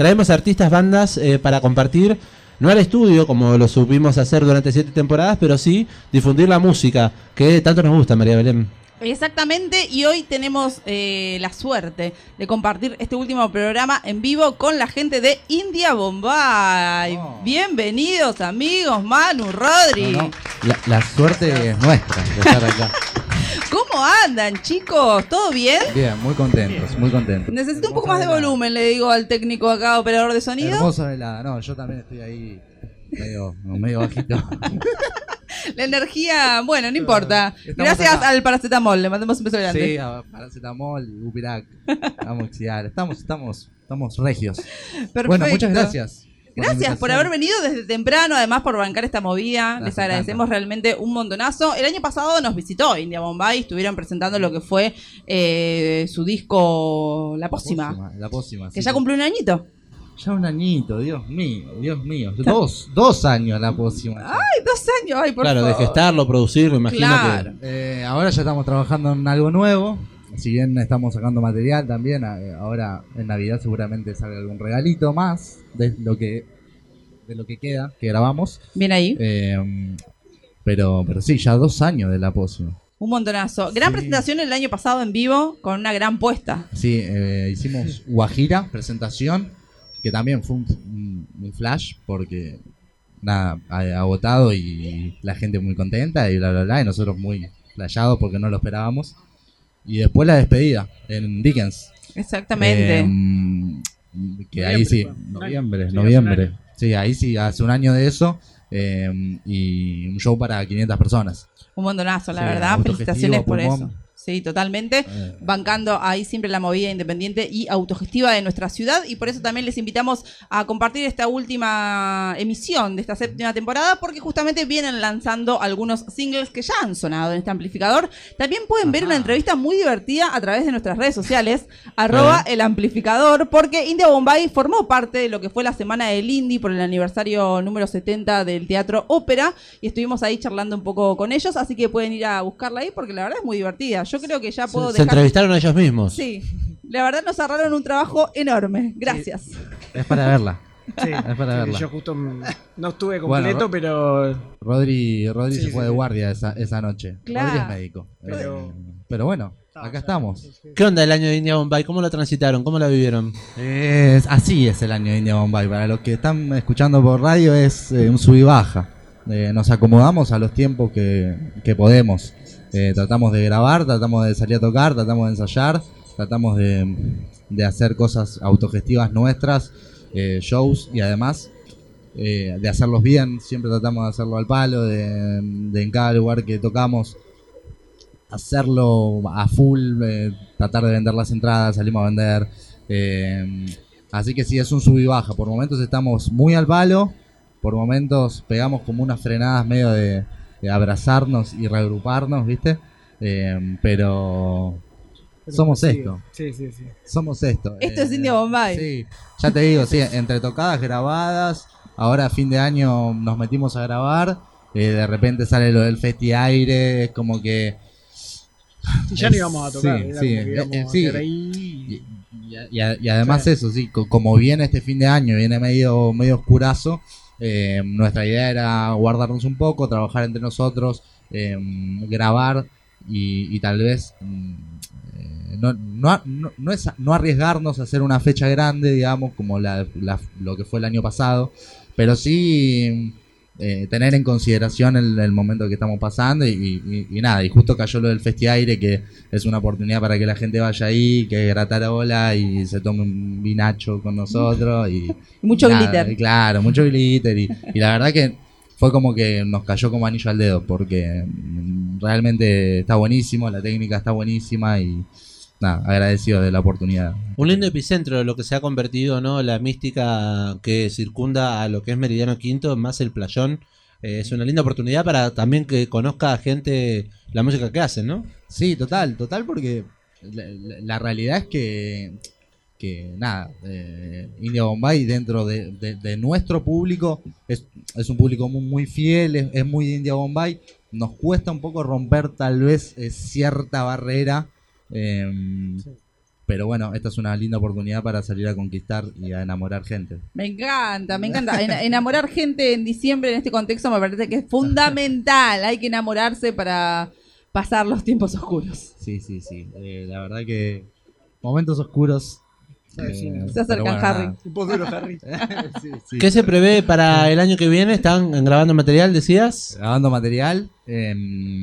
traemos artistas, bandas eh, para compartir, no al estudio como lo supimos hacer durante siete temporadas, pero sí difundir la música que tanto nos gusta, María Belén. Exactamente, y hoy tenemos eh, la suerte de compartir este último programa en vivo con la gente de India Bombay. Oh. Bienvenidos amigos, Manu, Rodri. No, no, La, la suerte es nuestra de estar acá. ¿Cómo andan chicos? ¿Todo bien? Bien, muy contentos, muy contentos. Necesito un poco más de volumen, le digo al técnico acá, operador de sonido. Hermosa velada. No, yo también estoy ahí medio, medio bajito. La energía, bueno, no importa. Estamos Gracias acá. al paracetamol, le mandamos un beso grande. Sí, a- paracetamol, Upirac, amoxidar. Estamos, estamos, estamos regios. Perfecto. Bueno, muchas gracias. Gracias por haber venido desde temprano, además por bancar esta movida. Les agradecemos Tanta. realmente un montonazo. El año pasado nos visitó India Bombay, estuvieron presentando lo que fue eh, su disco La Pócima, La pócima. que sí, ya cumplió un añito. Ya un añito, Dios mío, Dios mío. Dos, dos años la pócima. Ay, dos años, ay, por claro, de favor. gestarlo, producirlo, imagino Claro. Eh, ahora ya estamos trabajando en algo nuevo. Si bien estamos sacando material también, eh, ahora en Navidad seguramente salga algún regalito más de lo que de lo que queda, que grabamos. Bien ahí, Eh, pero, pero sí, ya dos años de la pócima. un montonazo. Gran Sí. presentación el año pasado en vivo con una gran puesta. Sí, eh, hicimos Guajira, presentación, que también fue un, un- un flash porque nada, ha- agotado y la gente muy contenta y bla bla bla, y nosotros muy flashados porque no lo esperábamos. Y después la despedida en Dickens. Exactamente. Eh, que ahí sí, Noviembre, noviembre, Sí, ahí sí, hace un año de eso. eh, y un show para 500 personas. un montonazo, la sí, verdad. Felicitaciones por pulmón. eso. Sí, totalmente. Eh, bancando ahí siempre la movida independiente y autogestiva de nuestra ciudad y por eso también les invitamos a compartir esta última emisión de esta séptima temporada porque justamente vienen lanzando algunos singles que ya han sonado en este amplificador. También pueden ver una entrevista muy divertida a través de nuestras redes sociales, arroba el amplificador, porque India Bombay formó parte de lo que fue la semana del Indie por el aniversario número 70 del Teatro Ópera y estuvimos ahí charlando un poco con ellos, así que pueden ir a buscarla ahí porque la verdad es muy divertida. Yo creo que ya puedo Se, se entrevistaron a ellos mismos. Sí, la verdad nos ahorraron un trabajo enorme. Gracias. es para verla. Sí, Es para sí, verla. yo justo no estuve Bueno, completo, Ro- pero Rodri, Rodri Sí, se sí, fue de guardia esa, esa noche. Claro. Rodri es médico. Pero- Eh, pero bueno, acá estamos. ¿Qué onda el año de India Bombay? ¿Cómo lo transitaron? ¿Cómo la vivieron? Es, así es el año de India Bombay. Para los que están escuchando por radio es eh, un sub y baja. Eh, nos acomodamos a los tiempos que, que podemos. Eh, tratamos de grabar, tratamos de salir a tocar, tratamos de ensayar, tratamos de, de hacer cosas autogestivas nuestras, eh, shows y además eh, de hacerlos bien. Siempre tratamos de hacerlo al palo, de, de en cada lugar que tocamos hacerlo a full, eh, tratar de vender las entradas, salimos a vender. así que sí, es un sub y baja. Por momentos estamos muy al palo, por momentos pegamos como unas frenadas medio de abrazarnos y reagruparnos, ¿viste? Eh, pero pero somos sí, esto, Sí, sí, sí. somos esto. Esto es Eh, India Bombay. Sí, ya te digo, sí, entre tocadas grabadas, ahora a fin de año nos metimos a grabar, eh, de repente sale lo del Festi Aire, es como que... Y ya no íbamos a tocar. sí, sí, eh, a. Y, y- y a- y además eso, sí, co- como viene este fin de año, viene medio, medio oscurazo, eh, nuestra idea era guardarnos un poco, trabajar entre nosotros, eh, grabar y, tal vez mm, eh, no, no, no, no arriesgarnos a hacer una fecha grande, digamos, como la, la- lo que fue el año pasado, pero sí eh, tener en consideración el, el momento que estamos pasando y, y- y nada, y justo cayó lo del Festi Aire, que es una oportunidad para que la gente vaya ahí, que gratar ola y se tome un vinacho con nosotros y mucho nada, glitter. Claro, mucho glitter y, y la verdad que fue como que nos cayó como anillo al dedo porque realmente está buenísimo, la técnica está buenísima y nada, agradecido de la oportunidad. Un lindo epicentro de lo que se ha convertido, ¿no? La mística que circunda a lo que es Meridiano Quinto, más el playón. Eh, es una linda oportunidad para también que conozca a gente la música que hacen, ¿no? Sí, total, total, porque la, la- la realidad es que, que nada, eh, India Bombay dentro de, de- de nuestro público es, es un público muy, muy fiel, es, es muy de India Bombay. Nos cuesta un poco romper tal vez eh, cierta barrera, eh, pero bueno, esta es una linda oportunidad para salir a conquistar y a enamorar gente. Me encanta, me encanta. En- enamorar gente en diciembre en este contexto me parece que es fundamental. Hay que enamorarse para pasar los tiempos oscuros. Sí, sí, sí. Eh, la verdad que momentos oscuros. Eh, Se acercan, bueno, Harry. nada. Un poco duro, Harry. Sí, sí. ¿Qué se prevé para el año que viene? ¿Están grabando material, decías? Grabando material. em,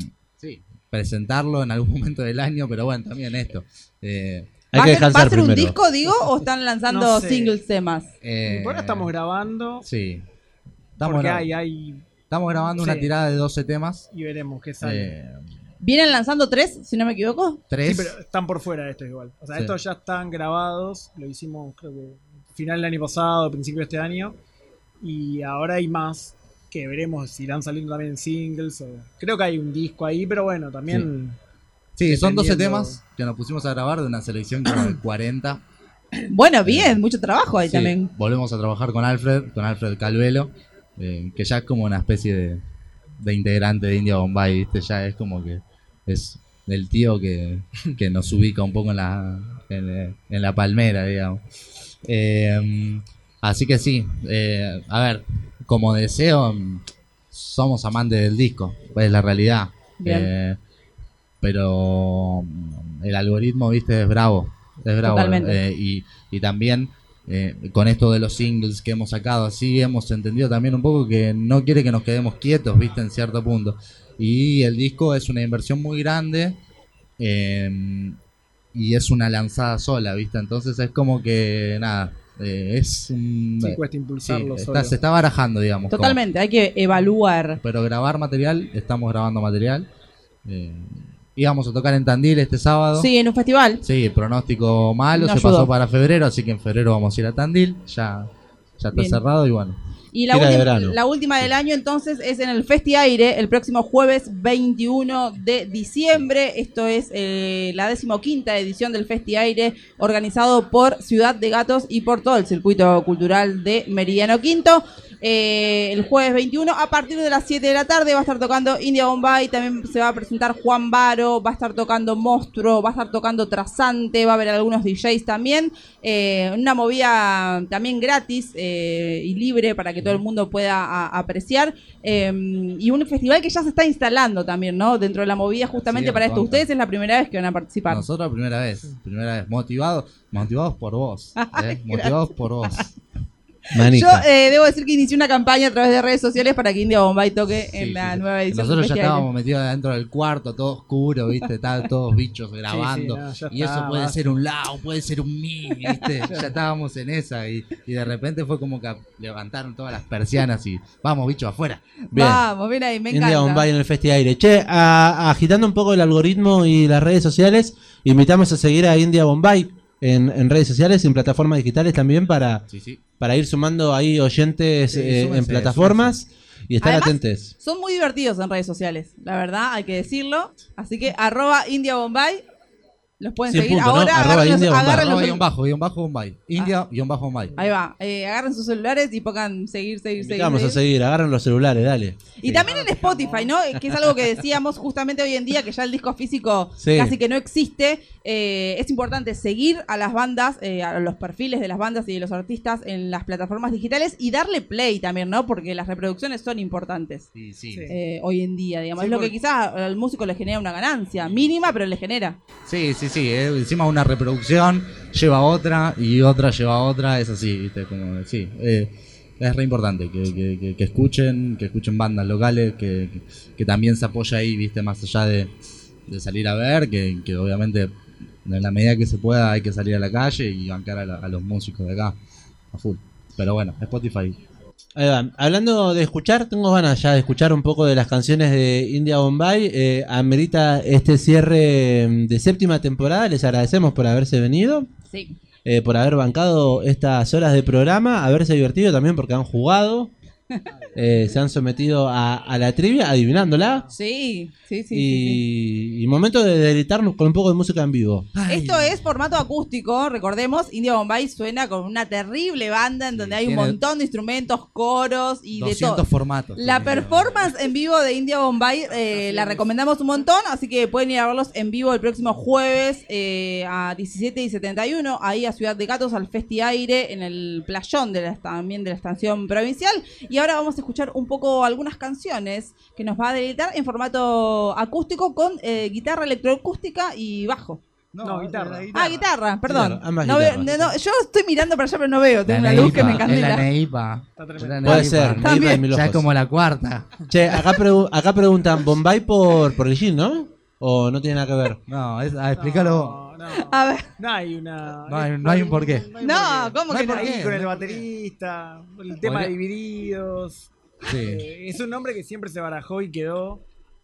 presentarlo en algún momento del año, pero bueno, también esto. Eh, Hay ¿Va, que a ser, ¿Va a ser un disco, digo, o están lanzando No sé. singles temas? eh, Por ahora estamos grabando. Sí. Estamos, porque gra- hay, hay. estamos grabando una tirada de 12 temas. Y veremos qué sale. Eh, ¿Vienen lanzando tres, si no me equivoco? Sí, tres. pero están por fuera de esto igual. O sea, Sí. estos ya están grabados. Lo hicimos, creo que final del año pasado, principio de este año. Y ahora hay más que veremos si irán saliendo también en singles. O... Creo que hay un disco ahí, pero bueno, también. Sí, son 12 dependiendo- temas que nos pusimos a grabar de una selección como de 40. Bueno, bien, mucho trabajo ahí Sí, también. Volvemos a trabajar con Alfred, con Alfred Calvelo, eh, que ya es como una especie de, de integrante de India Bombay, ¿viste? Ya es como que es el tío que, que nos ubica un poco en la, en, eh, en la palmera, digamos. Eh, así que sí, eh, a ver, como deseo, mm, somos amantes del disco, es la realidad. Eh, pero mm, el algoritmo, viste, es bravo. Es bravo. Totalmente. eh, y, y también eh, con esto de los singles que hemos sacado, así hemos entendido también un poco que no quiere que nos quedemos quietos, viste, en cierto punto. Y el disco es una inversión muy grande eh, y es una lanzada sola, viste. Entonces es como que, nada, eh, es un... Sí, cuesta sí, impulsarlo está- solo. se está barajando, digamos. como- Totalmente, hay que evaluar. pero grabar material, estamos grabando material. Eh, íbamos a tocar en Tandil este sábado. Sí, en un festival. Sí, pronóstico malo, No se ayudó. pasó para febrero, así que en febrero vamos a ir a Tandil. Ya, ya está Bien. cerrado y bueno. Y la última, la última del año entonces es en el Festi Aire el próximo jueves 21 de diciembre. Esto es eh, la decimoquinta edición del Festi Aire organizado por Ciudad de Gatos y por todo el circuito cultural de Meridiano Quinto. Eh, el jueves 21 a partir de las 7 de la tarde va a estar tocando India Bombay, también se va a presentar Juan Baro, va a estar tocando Monstruo, va a estar tocando Trasante, va a haber algunos DJs también. Eh, una movida también gratis eh, y libre para que todo el mundo pueda a- apreciar. Eh, y un festival que ya se está instalando también, ¿no? Dentro de la movida justamente Sí, para esto. Ustedes es la primera vez que van a participar. Nosotros primera vez, primera vez, motivados, motivados por vos, motivados por vos. Yo eh, debo decir que inicié una campaña a través de redes sociales para que India Bombay toque en Sí, la sí, sí. nueva edición. Nosotros ya Aire. estábamos metidos adentro del cuarto, todo oscuro, ¿viste? Estaban todos bichos grabando. no, ya y eso puede ser un lao, puede ser un mi, ¿viste? ya estábamos en esa. Y, y de repente fue como que levantaron todas las persianas y vamos, bicho, afuera. Bien. Vamos, bien ahí, me India encanta. Bombay en el Festi Aire. Che, a- agitando un poco el algoritmo y las redes sociales, invitamos a seguir a India Bombay en, en redes sociales, en plataformas digitales también para, Sí, sí. para ir sumando ahí oyentes Sí, eh, en súmense, plataformas y estar Además, atentos. Son muy divertidos en redes sociales, la verdad, hay que decirlo. Así que arroba India Bombay, los pueden seguir. punto, ¿no? Ahora Arroba agarren, los- India Arroba los guion bajo, guion bajo Bombay. India, guion bajo Bombay. Ahí va, eh, agarren sus celulares y pongan seguir, seguir, seguir. Vamos a seguir. agarren los celulares, dale. Y también en Spotify, ¿no? Eh, Que es algo que decíamos justamente hoy en día, que ya el disco físico Sí. casi que no existe. Eh, es importante seguir a las bandas, eh, a los perfiles de las bandas y de los artistas en las plataformas digitales y darle play también, ¿no? Porque las reproducciones son importantes. Sí, sí. Sí. eh, hoy en día, digamos. Sí, es lo que porque- quizás al músico le genera una ganancia, mínima, pero le genera. Sí, sí, sí. eh, encima una reproducción lleva otra y otra lleva otra. Es así, ¿viste? Como, sí. eh, es re importante que, que- escuchen, que escuchen bandas locales, que, también se apoya ahí, ¿viste? Más allá de, de salir a ver, que obviamente en la medida que se pueda hay que salir a la calle y bancar a, la- a los músicos de acá a full. Pero bueno, Spotify. Hablando de escuchar, tengo ganas ya de escuchar un poco de las canciones de India Bombay. Eh, amerita este cierre mm, de séptima temporada. Les agradecemos por haberse venido, Sí. eh, por haber bancado estas horas de programa, haberse divertido también porque han jugado. eh, se han sometido a, a la trivia adivinándola. Sí, sí, sí. sí, sí. Y, momento de deleitarnos con un poco de música en vivo. Esto es formato acústico, recordemos, India Bombay suena con una terrible banda en donde hay un montón de instrumentos, coros y de 200 todo. formatos. La tiene. performance en vivo de India Bombay eh, la recomendamos un montón, así que pueden ir a verlos en vivo el próximo jueves eh, a 17 y 71, ahí a Ciudad de Gatos, al Festi Aire, en el playón de la, también de la estación provincial. Y ahora vamos a escuchar un poco algunas canciones que nos va a deleitar en formato acústico con eh, guitarra electroacústica y bajo. No, guitarra. Ah, guitarra, perdón. Guitarra, ambas No veo- no, yo estoy mirando para allá, pero no veo. Tengo La una luz que me neipa, es la encandila. neipa. Está Puede neipa. ser, También. Y Ya es como la cuarta. Che, acá, pregu- acá preguntan, ¿Bombay por, por el jean, no? ¿O no tiene nada que ver? No, es, ah, explícalo. No, no. A ver, No hay una. No hay- no hay un porqué. No, ¿cómo No que hay no? por qué. Ahí con el baterista, el tema de divididos. Sí. Eh, es un nombre que siempre se barajó y quedó.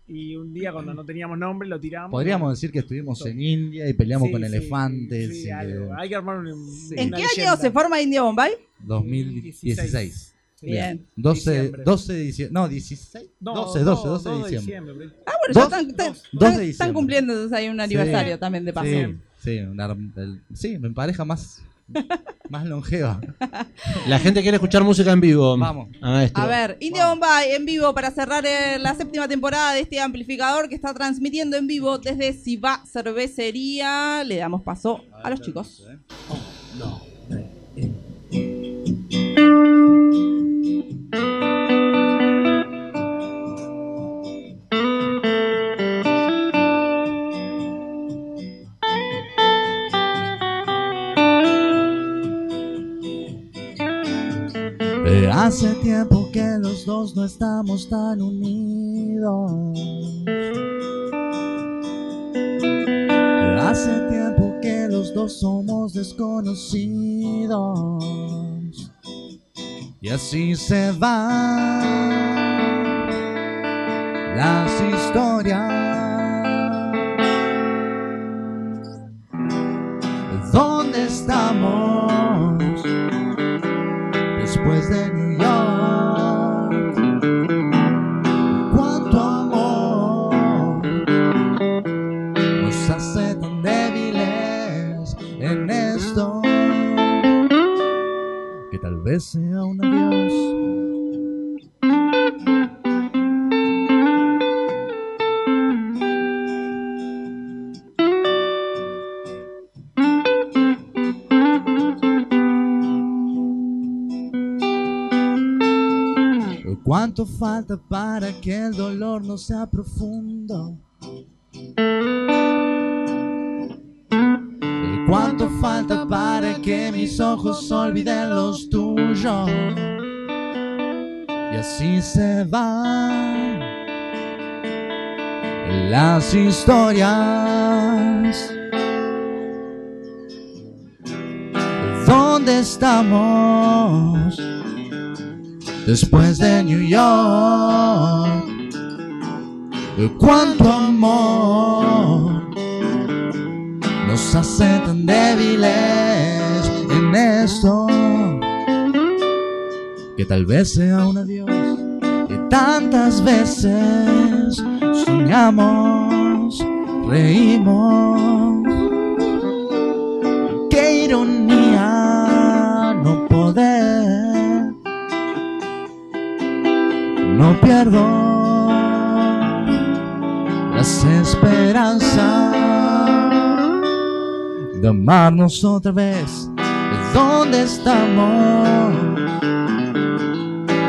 Y un día cuando no teníamos nombre lo tiramos. Podríamos decir que estuvimos en India y peleamos Sí, con sí, elefantes. sí, y algo. que- Hay que armar un. ¿en una qué año se forma India Bombay? 2016. Bien. 12, Diciembre. 12 de diciembre. No, 16. No, 12, no, 12, 12 de diciembre. Ah, bueno, ya están, cumpliendo entonces hay un aniversario también de paso. Sí, sí, una- el- sí, mi pareja más, más longeva. La gente quiere escuchar música en vivo. Vamos. A ver, India Bombay en vivo para cerrar eh, la séptima temporada de este amplificador que está transmitiendo en vivo desde Siva Cervecería. Le damos paso a los chicos. Eh, Hace tiempo que los dos no estamos tan unidos. Hace tiempo que los dos somos desconocidos. Y así se las ¿Cuánto falta para que el dolor no sea profundo? ¿Cuánto falta para que mis ojos olviden los tuyos? Y así se van las historias. ¿Dónde estamos? Después de New York. Cuánto amor nos hace tan débiles en esto que tal vez sea un adiós. Que tantas veces soñamos, reímos. Qué ironía no pierdo las esperanzas de amarnos otra vez. ¿De dónde estamos?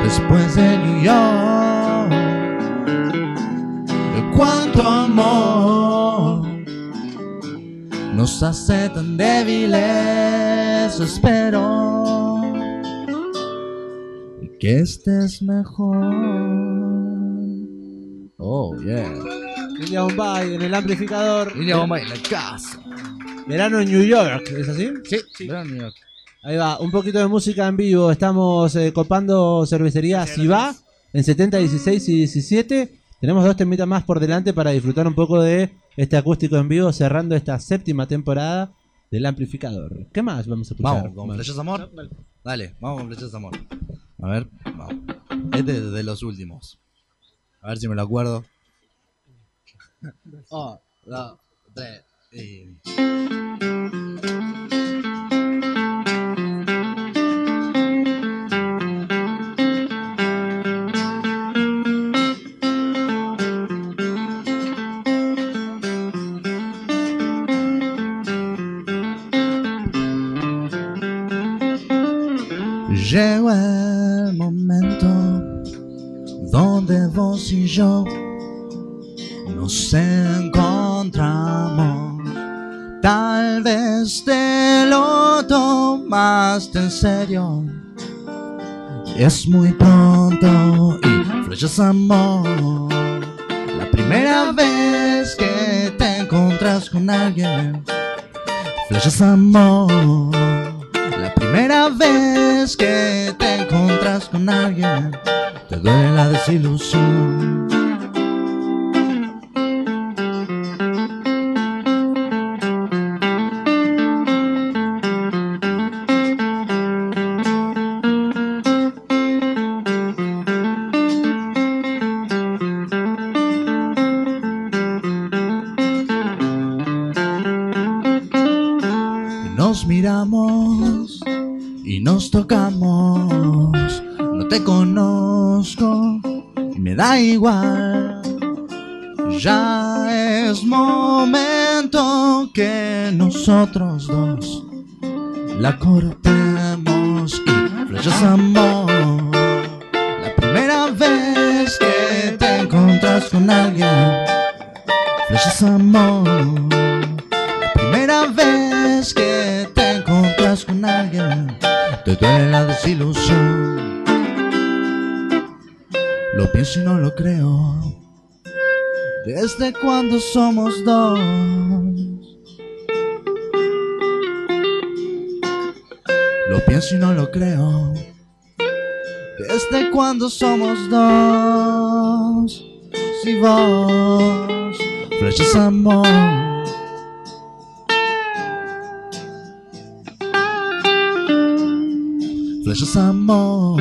Después de New York. ¿De cuánto amor nos hace tan débiles? Espero que estés mejor. Oh, yeah. India Bombay en el amplificador. Y ya vamos a ir a la casa. Verano en New York, ¿es así? Sí, verano en New York. Ahí va, un poquito de música en vivo. Estamos eh, copando cervecería Si va en 70, 16 y 17. Tenemos dos temitas más por delante para disfrutar un poco de este acústico en vivo, cerrando esta séptima temporada del amplificador. ¿Qué más vamos a escuchar? Vamos, con Flechas Amor. Dale, vamos con Flechas Amor. A ver, vamos. Este es de los últimos. A ver si me lo acuerdo. Oh, dos, tres. y- Es muy pronto y flechas amor. La primera vez que te encontras con alguien. Flechas amor. La primera vez que te encontras con alguien. Te duele la desilusión. Alguien, flechas amor. La primera vez que te encontras con alguien, te duele la desilusión. Lo pienso y no lo creo. Desde cuando somos dos. Lo pienso y no lo creo. Desde cuando somos dos. Si vos, flechas amor. Flechas amor.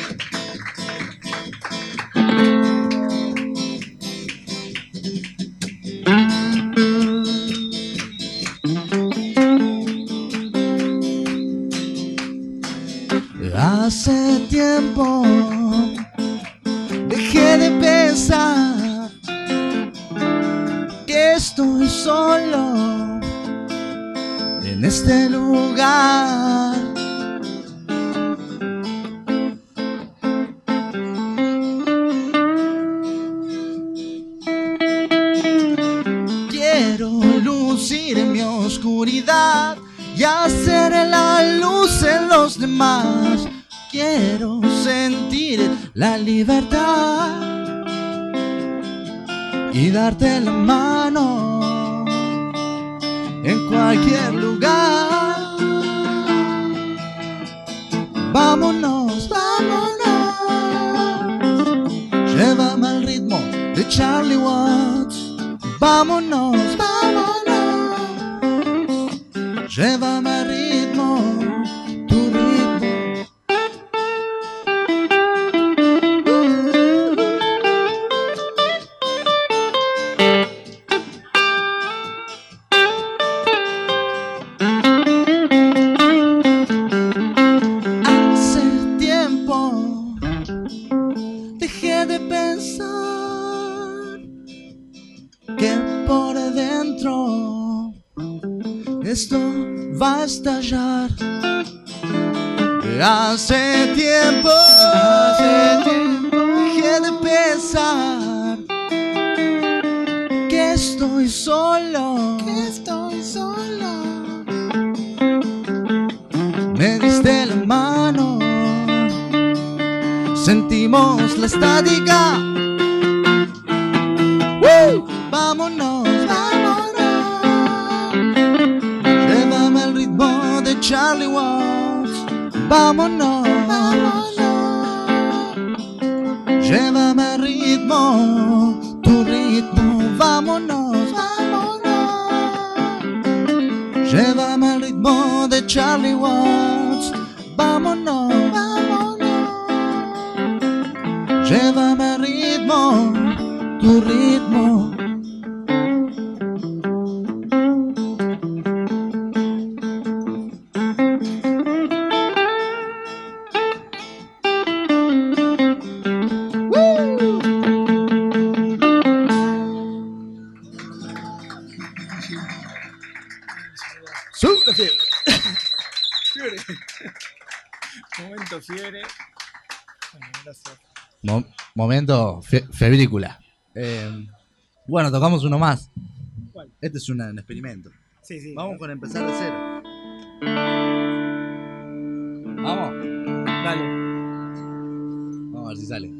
demás. Quiero sentir la libertad y darte la mano en cualquier lugar. Vámonos, vámonos. Llévame al ritmo de Charlie Watts. Vámonos, vámonos. Llévame esto va a estallar. Hace tiempo, hace tiempo dejé de pensar que estoy solo, que estoy solo. Me diste la mano, sentimos la estática. Charlie Watts. Vámonos, vámonos. Llévame al ritmo, tu ritmo. Vámonos, vámonos. Llévame al ritmo de Charlie Watts. Vámonos, vámonos. Llévame al ritmo, tu ritmo. Momento fe- febrícula. Eh, bueno, tocamos uno más. ¿Cuál? Este es un experimento. Sí, sí. Vamos con empezar de cero. Vamos. Dale. Vamos a ver si sale.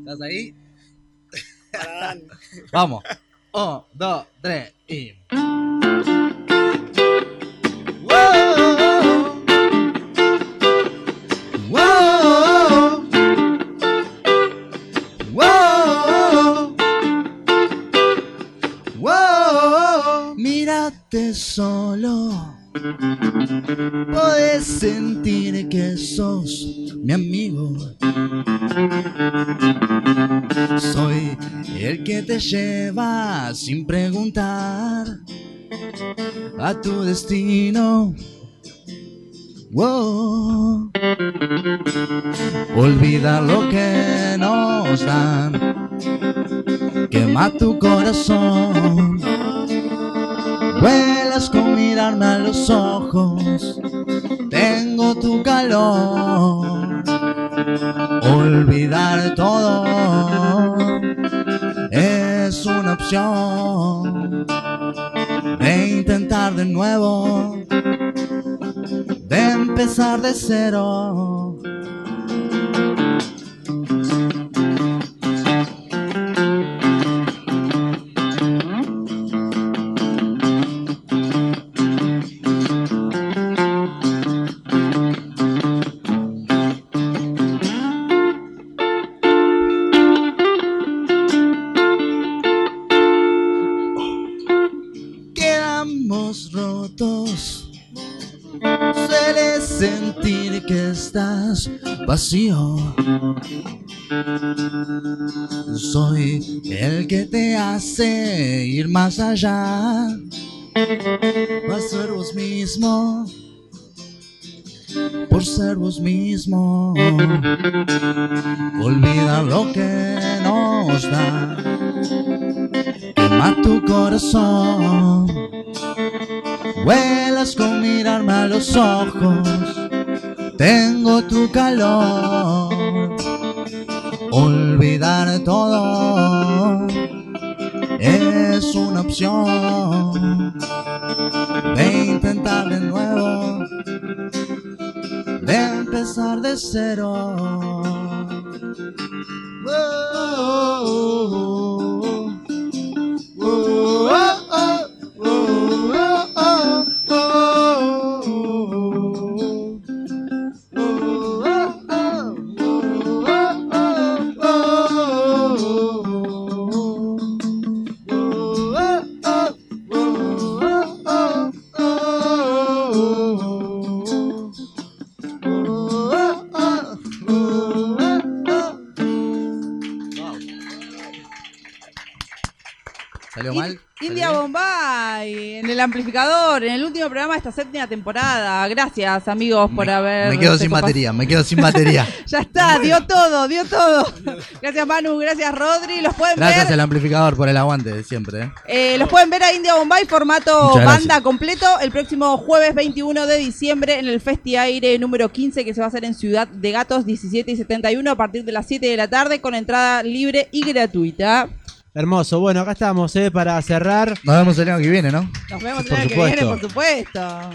¿Estás ahí? Vamos. Un, dos, tres y. Solo. Puedes sentir que sos mi amigo. Soy el que te lleva sin preguntar a tu destino. Wow. Olvida lo que nos dan. Quema tu corazón. Vuelas con mirarme a los ojos. Tengo tu calor. Olvidar todo es una opción. De intentar de nuevo, de empezar de cero. Vacío. Soy el que te hace ir más allá. Por ser vos mismo. Por ser vos mismo. Olvida lo que nos da. Quema tu corazón. Vuelas con mirarme a los ojos. Tengo tu calor. Olvidar todo es una opción. De intentar de nuevo. De empezar de cero. ¿Salió In- el amplificador, en el último programa de esta séptima temporada. Gracias, amigos, por Me- haber. Me quedo sin compas- batería, me quedo sin batería. Ya está, dio todo, dio todo. Gracias, Manu, gracias, Rodri. Los pueden Gracias ver. al amplificador por el aguante de siempre. ¿eh? Eh, los pueden ver a India Bombay formato banda completo el próximo jueves 21 de diciembre en el Festi Aire número 15 que se va a hacer en Ciudad de Gatos 17 y 71 a partir de las 7 de la tarde con entrada libre y gratuita. Hermoso. Bueno, acá estamos, ¿eh? Para cerrar. Nos vemos el año que viene, ¿no? Nos vemos el Por año que viene, por supuesto.